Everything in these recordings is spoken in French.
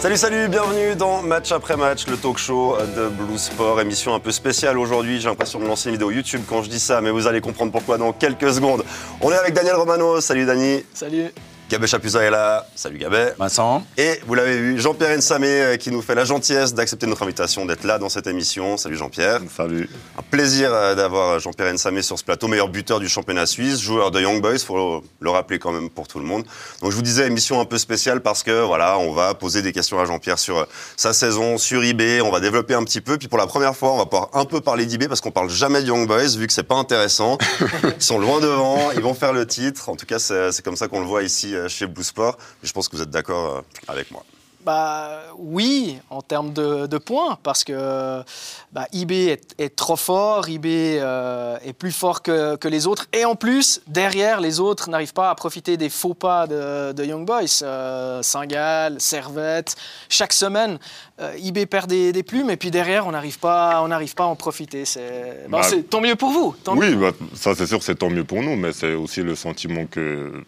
Salut, salut, bienvenue dans Match après match, le talk show de Blue Sport. Émission un peu spéciale aujourd'hui. J'ai l'impression de lancer une vidéo YouTube quand je dis ça, mais vous allez comprendre pourquoi dans quelques secondes. On est avec Daniel Romano. Salut, Dani. Salut. Gabé Chapuza est là. Salut Gabé. Vincent. Et vous l'avez vu, Jean-Pierre Nsamé euh, qui nous fait la gentillesse d'accepter notre invitation, d'être là dans cette émission. Salut Jean-Pierre. Salut. Un plaisir euh, d'avoir Jean-Pierre Nsamé sur ce plateau, meilleur buteur du championnat suisse, joueur de Young Boys, faut le rappeler quand même pour tout le monde. Donc je vous disais émission un peu spéciale parce que voilà, on va poser des questions à Jean-Pierre sur euh, sa saison, sur eBay, on va développer un petit peu. Puis pour la première fois, on va pouvoir un peu parler d'eBay parce qu'on parle jamais de Young Boys vu que c'est pas intéressant. Ils sont loin devant, ils vont faire le titre. En tout cas, c'est comme ça qu'on le voit ici chez Blue Sport. Je pense que vous êtes d'accord euh, avec moi. Bah, oui, en termes de, points, parce que bah, eBay est, trop fort, eBay euh, est plus fort que, les autres, et en plus, derrière, les autres n'arrivent pas à profiter des faux pas de, Young Boys. Euh, Saint-Gall, Servette, chaque semaine, eBay perd des, plumes, et puis derrière, on n'arrive pas, on pas à en profiter. C'est bah, tant mieux pour vous. oui, bah, ça c'est sûr, c'est tant mieux pour nous, mais c'est aussi le sentiment que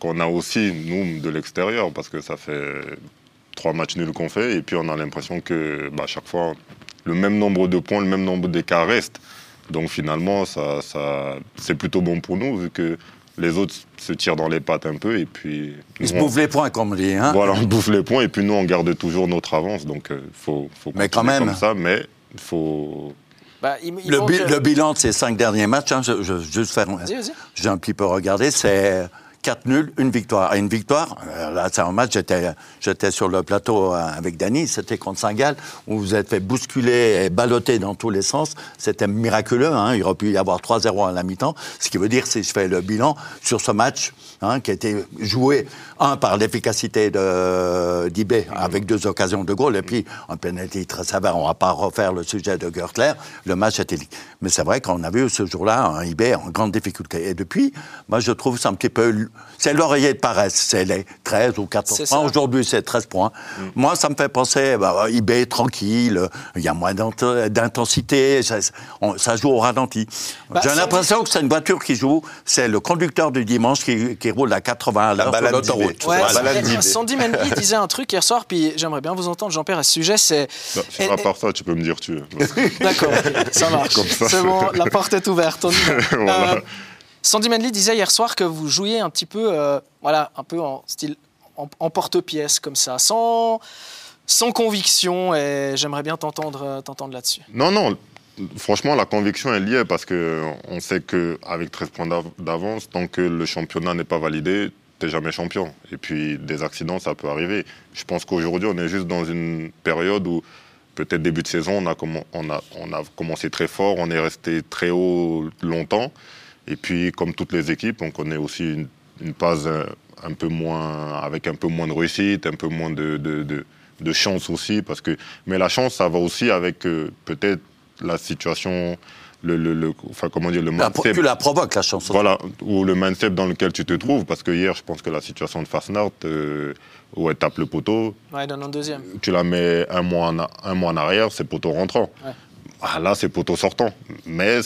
qu'on a aussi, nous, de l'extérieur, parce que ça fait trois matchs nuls qu'on fait, et puis on a l'impression que bah, chaque fois, le même nombre de points, le même nombre d'écarts reste. Donc finalement, ça, ça, c'est plutôt bon pour nous, vu que les autres se tirent dans les pattes un peu, et puis... Ils se bouffent les points, comme on dit. Hein voilà, on bouffe les points, et puis nous, on garde toujours notre avance, donc il euh, faut, faut mais quand même. comme ça, mais il faut... Bah, le, bilan de ces cinq derniers matchs, hein, je, je, juste faire, j'ai un petit peu regardé, c'est 4 nuls, une victoire. Et une victoire, euh, là, c'est un match, j'étais sur le plateau euh, avec Dany, c'était contre Saint-Gall, où vous êtes fait bousculer et balloter dans tous les sens. C'était miraculeux, hein. il aurait pu y avoir 3-0 à la mi-temps. Ce qui veut dire, si je fais le bilan sur ce match, hein, qui a été joué, un, par l'efficacité d'Ibé, avec deux occasions de goal, et puis un penalty très sévère. On va pas refaire le sujet de Gertler. Le match était Mais c'est vrai qu'on a vu ce jour-là un Ibé en grande difficulté. Et depuis, moi, je trouve ça un petit peu c'est l'oreiller de paresse, c'est les 13 ou 14 points. Aujourd'hui, c'est 13 points. Mm. Moi, ça me fait penser, bah, eBay tranquille, il y a moins d'intensité, ça, joue au ralenti. Bah, J'ai l'impression que c'est une voiture qui joue, c'est le conducteur du dimanche qui, roule à 80 à l'heure sur l'autoroute. Ouais, Sandy Mendy disait un truc hier soir, puis j'aimerais bien vous entendre, Jean-Pierre, à ce sujet. C'est. Bah, à part ça, tu peux me dire tu. D'accord, ça marche. C'est bon, la porte est ouverte. On voilà. Euh, Sandy Manley disait hier soir que vous jouiez un petit peu, euh, voilà, un peu en style porte-pièce comme ça, sans, conviction. Et j'aimerais bien t'entendre, euh, t'entendre là-dessus. Non, non. Franchement, la conviction est liée parce qu'on sait qu'avec 13 points d'avance, tant que le championnat n'est pas validé, t'es jamais champion. Et puis, des accidents, ça peut arriver. Je pense qu'aujourd'hui, on est juste dans une période où, peut-être début de saison, on on, on a commencé très fort, on est resté très haut longtemps. Et puis, comme toutes les équipes, on connaît aussi une, une phase euh, un peu moins, avec un peu moins de réussite, un peu moins de, de, de, chance aussi. Parce que, mais la chance, ça va aussi avec euh, peut-être la situation, le, le, enfin, comment dire, le mindset. Tu la provoques, la chance. Voilà, ou le mindset dans lequel tu te trouves. Parce que hier, je pense que la situation de Fastnart, euh, où elle tape le poteau. Ouais, donne un deuxième. Tu la mets un mois en, un mois en arrière, c'est poteau rentrant. Ouais. Ah, là, c'est poteau sortant. Mais,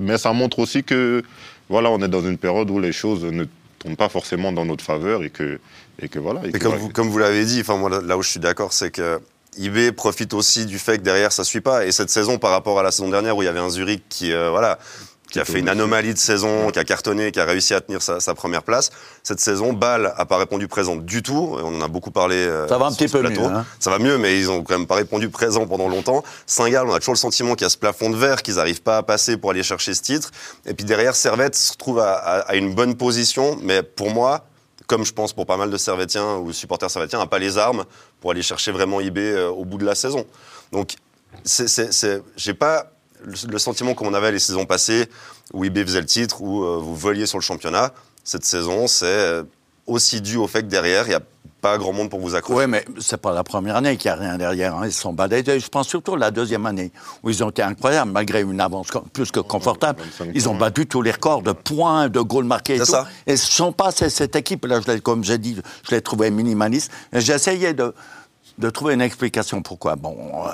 mais ça montre aussi que voilà, on est dans une période où les choses ne tournent pas forcément dans notre faveur et que, et que voilà. Et comme, vous, comme vous l'avez dit, enfin, moi, là où je suis d'accord, c'est que IB profite aussi du fait que derrière ça suit pas. Et cette saison, par rapport à la saison dernière où il y avait un Zurich qui, euh, voilà, qui a fait une anomalie de saison, qui a cartonné, qui a réussi à tenir sa, première place. Cette saison, Bâle a pas répondu présent du tout. On en a beaucoup parlé. Euh, ça va un petit peu mieux. Hein. Ça va mieux, mais ils ont quand même pas répondu présent pendant longtemps. Saint-Gall, on a toujours le sentiment qu'il y a ce plafond de verre, qu'ils n'arrivent pas à passer pour aller chercher ce titre. Et puis derrière, Servette se retrouve à, une bonne position, mais pour moi, comme je pense pour pas mal de Servettiens ou supporters Servettiens, n'a pas les armes pour aller chercher vraiment IB euh, au bout de la saison. Donc, j'ai pas le sentiment qu'on avait les saisons passées, où IB faisait le titre, où euh, vous voliez sur le championnat, cette saison, c'est aussi dû au fait que derrière, il n'y a pas grand monde pour vous accrocher. Oui, mais c'est pas la première année qu'il n'y a rien derrière. Hein. Ils sont balayés. Je pense surtout la deuxième année, où ils ont été incroyables, malgré une avance plus que confortable. Ils ont battu tous les records de points, de goals marqués et tout. Ça. Et ce ne sont pas cette équipe-là, comme j'ai dit, je l'ai trouvé minimaliste. J'ai essayé de, de trouver une explication pourquoi. Bon, euh,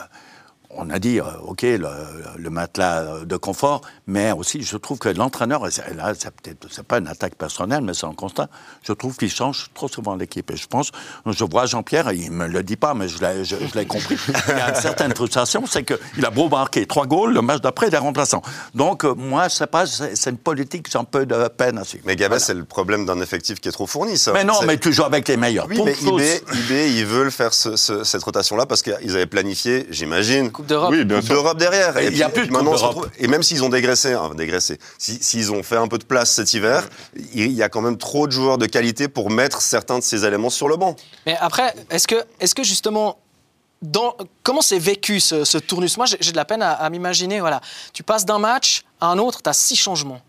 on a dit, euh, OK, le, matelas de confort, mais aussi, je trouve que l'entraîneur, là, c'est peut-être, c'est pas une attaque personnelle, mais c'est un constat, je trouve qu'il change trop souvent l'équipe. Et je pense, je vois Jean-Pierre, il me le dit pas, mais je l'ai, je, l'ai compris, il y a une certaine frustration, c'est qu'il a beau marquer trois goals, le match d'après, il est remplaçant. Donc, euh, moi, je sais pas, c'est, une politique, j'ai un peu de peine à suivre. Mais Gabet, c'est le problème d'un effectif qui est trop fourni, ça. Mais non, mais tu joues avec les meilleurs. Oui, mais IB, ils veulent faire cette rotation-là parce qu'ils avaient planifié, j'imagine, d'Europe. Oui, bien d'Europe derrière. Et, il y a plus de maintenant, Et même s'ils ont dégraissé, hein, dégraissé, s'ils ont fait un peu de place cet hiver, il y a quand même trop de joueurs de qualité pour mettre certains de ces éléments sur le banc. Mais après, est-ce que, est que justement, dans, comment c'est vécu ce, ce, tournus Moi, j'ai de la peine à, m'imaginer. Voilà, tu passes d'un match à un autre, tu as six changements.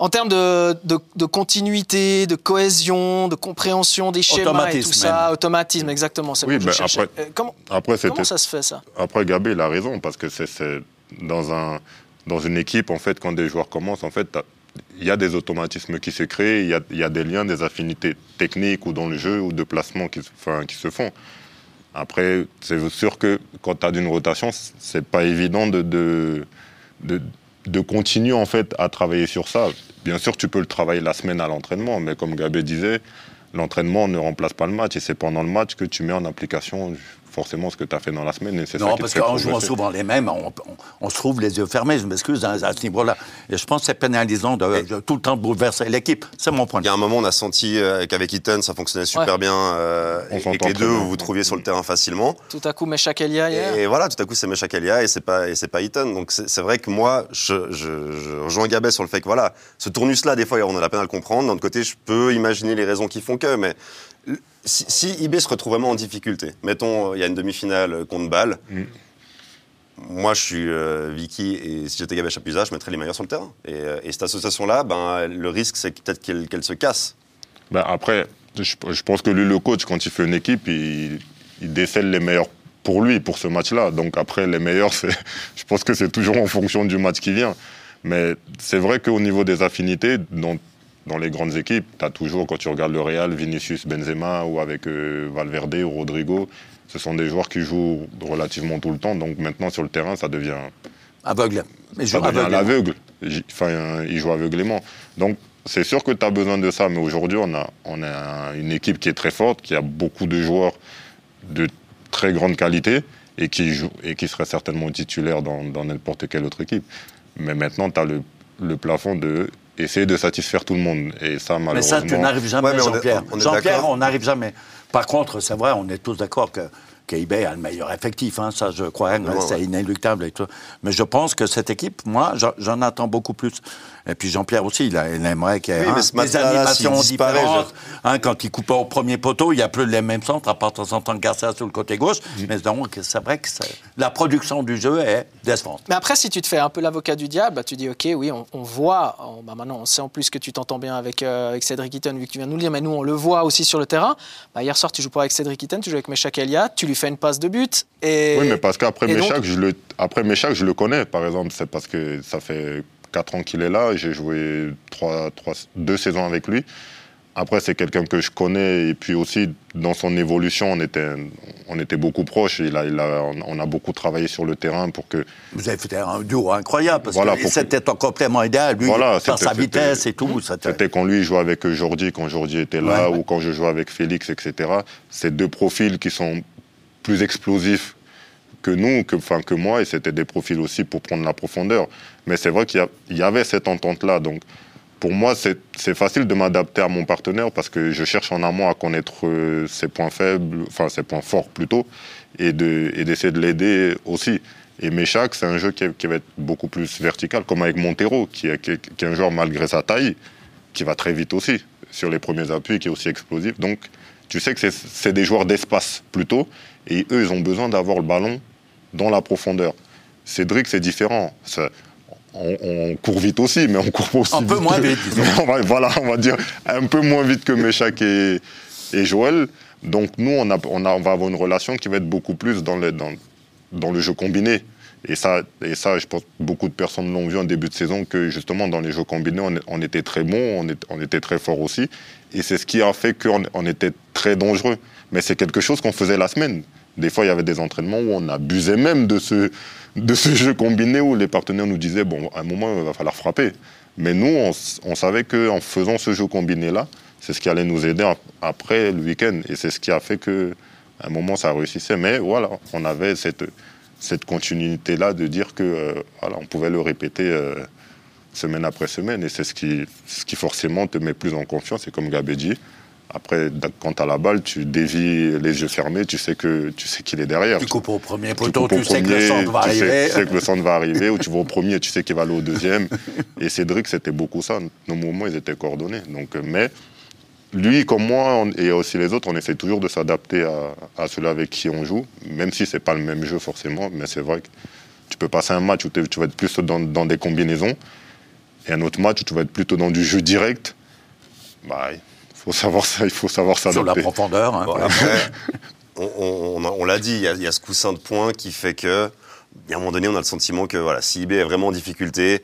En termes de, de, continuité, de cohésion, de compréhension des schémas et tout ça, automatisme, exactement. Oui, mais après, euh, comment, après comment ça se fait ça Après, Gabé, il a raison parce que c'est dans un dans une équipe en fait quand des joueurs commencent en fait il y a des automatismes qui se créent, il y a, y a des liens, des affinités techniques ou dans le jeu ou de placement qui, enfin, qui se font. Après, c'est sûr que quand tu as d'une rotation, c'est pas évident de, de, de, de continuer en fait à travailler sur ça. Bien sûr, tu peux le travailler la semaine à l'entraînement, mais comme Gabé disait, l'entraînement ne remplace pas le match et c'est pendant le match que tu mets en application forcément ce que tu as fait dans la semaine. Et non, parce qu'en jouant souvent les mêmes, on, se trouve les yeux fermés, je m'excuse, à, ce niveau-là. Et je pense que c'est pénalisant de, tout le temps bouleverser l'équipe. C'est mon point Il y a un moment, on a senti euh, qu'avec Eaton, ça fonctionnait super bien, euh, et, que les deux, vous vous trouviez sur le terrain facilement. Tout à coup, Meshach Elia hier. Et, voilà, tout à coup, c'est Meshach Elia et c'est pas, et c'est pas Eaton. Donc c'est vrai que moi, je, je, rejoins Gabet sur le fait que voilà, ce tournus-là, des fois, on a la peine à le comprendre. D'un autre côté, je peux imaginer les raisons qui font que, mais si, si, IB se retrouve vraiment en difficulté, mettons, il y a une demi-finale contre Bâle, mm. moi je suis euh, Vicky et si j'étais Gabé Chapuisat, je mettrais les meilleurs sur le terrain. Et, euh, cette association-là, ben, le risque c'est peut-être qu'elle se casse. Ben après, je, pense que lui, le coach, quand il fait une équipe, il, décèle les meilleurs pour lui, pour ce match-là. Donc après, les meilleurs, je pense que c'est toujours en fonction du match qui vient. Mais c'est vrai qu'au niveau des affinités, dont dans les grandes équipes, tu as toujours, quand tu regardes le Real, Vinicius, Benzema ou avec euh, Valverde ou Rodrigo, ce sont des joueurs qui jouent relativement tout le temps. Donc maintenant, sur le terrain, ça devient. Aveugle. Mais ça devient l'aveugle. Enfin, ils jouent aveuglément. Donc c'est sûr que tu as besoin de ça. Mais aujourd'hui, on a, on a une équipe qui est très forte, qui a beaucoup de joueurs de très grande qualité et qui, joue, et qui seraient certainement titulaires dans n'importe quelle autre équipe. Mais maintenant, tu as le, le plafond de essayer de satisfaire tout le monde. Et ça, malheureusement... Mais ça, tu n'arrives jamais, Jean-Pierre. Jean-Pierre, on n'arrive jamais. Par contre, c'est vrai, on est tous d'accord que qu'eBay a le meilleur effectif, hein, ça je crois, hein, c'est inéluctable et tout. Mais je pense que cette équipe, moi, j'en attends beaucoup plus. Et puis Jean-Pierre aussi, il, aimerait qu'il y ait hein, des animations différentes. Hein, quand il coupe au premier poteau, il n'y a plus les mêmes centres, à part de temps en temps Garcia sur le côté gauche. Mais donc, c'est vrai que la production du jeu est décevante. Mais après, si tu te fais un peu l'avocat du diable, bah, tu dis, OK, oui, on, voit, bah, maintenant on sait en plus que tu t'entends bien avec, euh, avec Cédric Eaton, vu que tu viens de nous le dire, mais nous, on le voit aussi sur le terrain. Bah, hier soir, tu joues pas avec Cédric Eaton, tu joues avec Meshak Elia, tu lui fais une passe de but. Et... Oui, mais parce qu'après Meshak, je le, après je le connais, par exemple. C'est parce que ça fait 4 ans qu'il est là. J'ai joué trois, trois, deux saisons avec lui. Après, c'est quelqu'un que je connais et puis aussi dans son évolution, on était, on était beaucoup proches. Il a, il a, on a beaucoup travaillé sur le terrain pour que. Vous avez fait un duo incroyable parce voilà, que c'était un complément idéal. Lui, voilà, par sa vitesse et tout. C'était quand lui jouait avec Jordi, quand Jordi était là, ou quand je jouais avec Félix, etc. C'est deux profils qui sont plus explosifs que nous, que, enfin, que moi, et c'était des profils aussi pour prendre la profondeur. Mais c'est vrai qu'il y, avait cette entente-là. Donc, pour moi, c'est facile de m'adapter à mon partenaire parce que je cherche en amont à connaître euh, ses points faibles, enfin ses points forts plutôt, et d'essayer de, l'aider aussi. Et Méchac, c'est un jeu qui, va être beaucoup plus vertical, comme avec Montero, qui est, qui est, un joueur malgré sa taille, qui va très vite aussi sur les premiers appuis, qui est aussi explosif. Donc, tu sais que c'est des joueurs d'espace plutôt, et eux, ils ont besoin d'avoir le ballon dans la profondeur. Cédric, c'est différent. On, court vite aussi, mais on court aussi un peu moins vite. voilà, on va dire un peu moins vite que Méchac et, et Joël. Donc nous, on, a, on, va avoir une relation qui va être beaucoup plus dans le, dans, dans le jeu combiné. Et ça, et ça, je pense beaucoup de personnes l'ont vu en début de saison, que justement dans les jeux combinés, on, était très bon, on, était très fort aussi. Et c'est ce qui a fait qu'on on était très dangereux. Mais c'est quelque chose qu'on faisait la semaine. Des fois, il y avait des entraînements où on abusait même de ce, de ce jeu combiné où les partenaires nous disaient, bon, à un moment, il va falloir frapper. Mais nous, on, on savait qu'en faisant ce jeu combiné-là, c'est ce qui allait nous aider après le week-end. Et c'est ce qui a fait qu'à un moment, ça réussissait. Mais voilà, on avait cette, cette continuité-là de dire que euh, voilà, on pouvait le répéter euh, semaine après semaine. Et c'est ce qui, ce qui forcément te met plus en confiance. Et comme Gabé dit, après, quand tu as la balle, tu dévis les yeux fermés, tu sais que tu sais qu'il est derrière. Tu coupes au premier poteau, tu, sais que le centre va tu arriver. Sais, tu sais que le centre va arriver, ou tu vas au premier, tu sais qu'il va aller au deuxième. Et Cédric, c'était beaucoup ça. Nos mouvements, ils étaient coordonnés. Donc, mais lui, comme moi, on, et aussi les autres, on essaie toujours de s'adapter à, à celui avec qui on joue, même si c'est pas le même jeu forcément. Mais c'est vrai que tu peux passer un match où tu vas être plus dans, dans, des combinaisons, et un autre match où tu vas être plutôt dans du jeu direct. Bah, faut savoir ça, il faut savoir ça. Sur la profondeur. Hein, on, on, on l'a dit, il y, a, il y, a, ce coussin de points qui fait que, à un moment donné, on a le sentiment que voilà, si IB est vraiment en difficulté,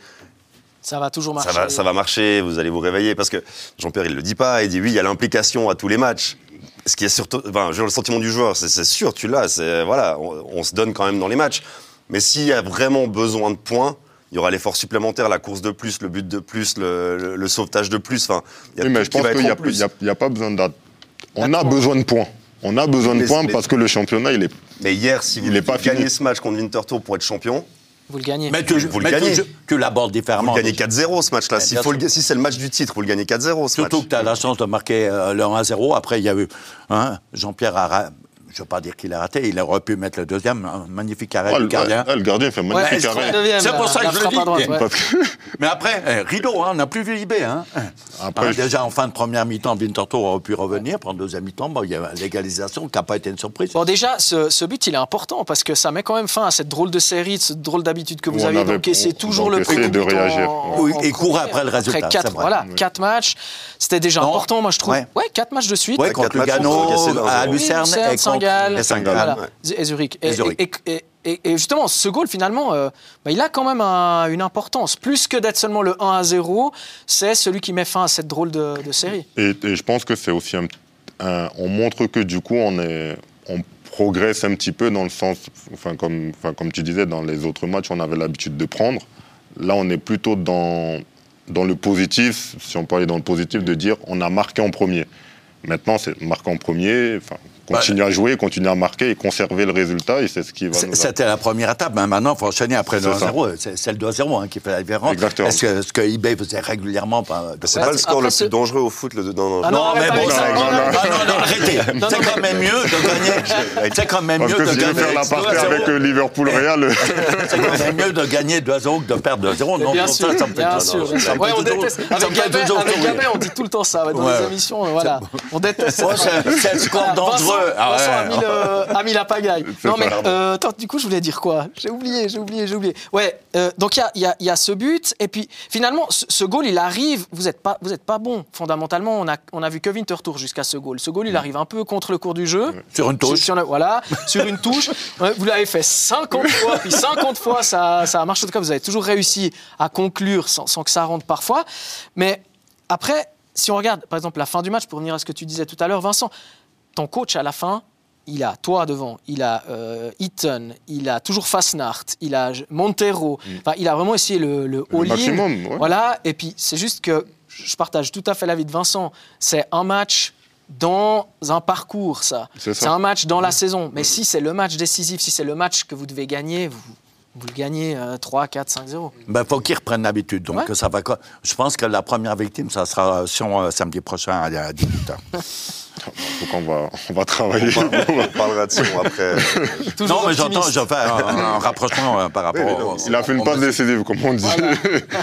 ça va toujours marcher. Ça va, ça va, marcher, vous allez vous réveiller. Parce que Jean-Pierre, il le dit pas, il dit oui, il y a l'implication à tous les matchs. Ce qui est surtout. Enfin, j'ai le sentiment du joueur, c'est sûr, tu l'as. Voilà, on, on, se donne quand même dans les matchs. Mais s'il y a vraiment besoin de points, il y aura l'effort supplémentaire, la course de plus, le but de plus, le, le, le sauvetage de plus. Enfin, il y a oui, mais je pense qu'il n'y a, a, pas besoin d'être. On a besoin de points. On a besoin de mais, points mais, parce que le championnat, il est. Mais hier, si vous, pas gagnez ce match contre Winterthur pour être champion, vous le gagnez. Mais tu, vous le mais gagnez. Tu, tu l'abordes différemment. Vous le gagnez 4-0 ce match-là. Si, si c'est le match du titre, vous le gagnez 4-0 ce Surtout match. que tu as la chance de marquer euh, le 1-0. Après, il y a eu hein, Jean-Pierre Ara... Je ne veux pas dire qu'il a raté, il aurait pu mettre le deuxième, un magnifique arrêt Ouais, du le, gardien. ouais, le gardien fait un magnifique Ouais, arrêt. C'est pour ça que je le dis. Droite, ouais. Mais après, eh, rideau, hein, on n'a plus vu IB. Hein. Après, Hein, déjà, en fin de première mi-temps, Winterthur aurait pu revenir. En deuxième mi-temps, bon, il y a l'égalisation qui n'a pas été une surprise. Bon, déjà, ce, ce but, il est important parce que ça met quand même fin à cette drôle de série, cette drôle d'habitude que vous on avez d'encaisser on- toujours le premier de réagir. en- Oui, en et courir après le résultat, Après quatre, c'est voilà, Oui. quatre matchs, c'était déjà Non. important, moi je trouve. Ouais. Quatre matchs de suite. Ouais, contre Lugano, à Lucerne, et contre Saint-Gall, et Saint-Gall. voilà, ouais. et Zurich. Et, Et Zurich. et- et- et- et justement, ce goal, finalement, euh, bah, il a quand même un- une importance. Plus que d'être seulement le 1 à 0, c'est celui qui met fin à cette drôle de, de série. Et, et je pense que c'est aussi un, un- on montre que du coup on est on progresse un petit peu dans le sens enfin comme enfin comme tu disais dans les autres matchs on avait l'habitude de prendre là on est plutôt dans dans le positif si on peut aller dans le positif de dire on a marqué en premier maintenant c'est marquer en premier enfin continuer à jouer continuer à marquer et conserver le résultat et c'est ce qui va C'était la première étape, mais maintenant, il faut enchaîner après le C'est ça. 1-0. C'est le 2-0 hein, qui fait la différence. Exactement. Est-ce que ce que eBay faisait régulièrement pas, C'est Ouais, pas le score après, le plus dangereux au foot. Le, non, non, Ah non, Non, mais bon, ça, non, non, arrêtez. Non, C'est quand même mieux de gagner. C'est quand même mieux que de gagner. faire la partie 2-0. avec euh, Liverpool Real C'est quand même mieux de gagner 2-0 que de perdre 2-0. Non, bien pour sûr, ça, ça me fait bien sûr. on déteste. Avec Gabin, on dit tout le temps ça dans les émissions. euh, Voilà. On déteste. Ouais, c'est- le score dangereux. Vincent, Ah ouais. A, mis le- a mis la pagaille. Non, mais euh, attends, du coup, je voulais dire quoi? J'ai oublié, j'ai oublié, j'ai oublié. Ouais, euh, donc il y a, il y a- il y a ce but, et puis finalement, ce, ce goal, il arrive. Vous n'êtes pas, vous êtes pas bon. Fondamentalement, on a, on a vu que Winterthur jusqu'à ce goal. Ce goal, il arrive un peu contre le cours du jeu. Sur une touche. Sur, sur la- voilà, sur une touche. Vous l'avez fait 50 fois, puis 50 fois, ça, ça a marché. En tout cas, vous avez toujours réussi à conclure sans, sans que ça rentre parfois. Mais après, si on regarde, par exemple, la fin du match, pour revenir à ce que tu disais tout à l'heure, Vincent, ton coach à la fin, il a toi devant, il a euh, Eaton, il a toujours Fasnart, il a Montero. Enfin, il a vraiment essayé le, le maximum, ouais. Voilà. Et puis, c'est juste que je partage tout à fait l'avis de Vincent. C'est un match dans un parcours, ça. C'est ça. C'est un match dans la saison. Mais si c'est le match décisif, si c'est le match que vous devez gagner, vous, vous le gagnez euh, 3, 4, 5, 0. Ben, faut qu'ils reprennent l'habitude. Donc, Ouais. ça va. co- Je pense que la première victime, ça sera Sion euh, samedi prochain à 18h. donc on va on va travailler On parlera de Sion après. Non, mais j'entends, je fais un, un rapprochement euh, par rapport Oui, mais au. Il a fait une passe décisive, comme on dit.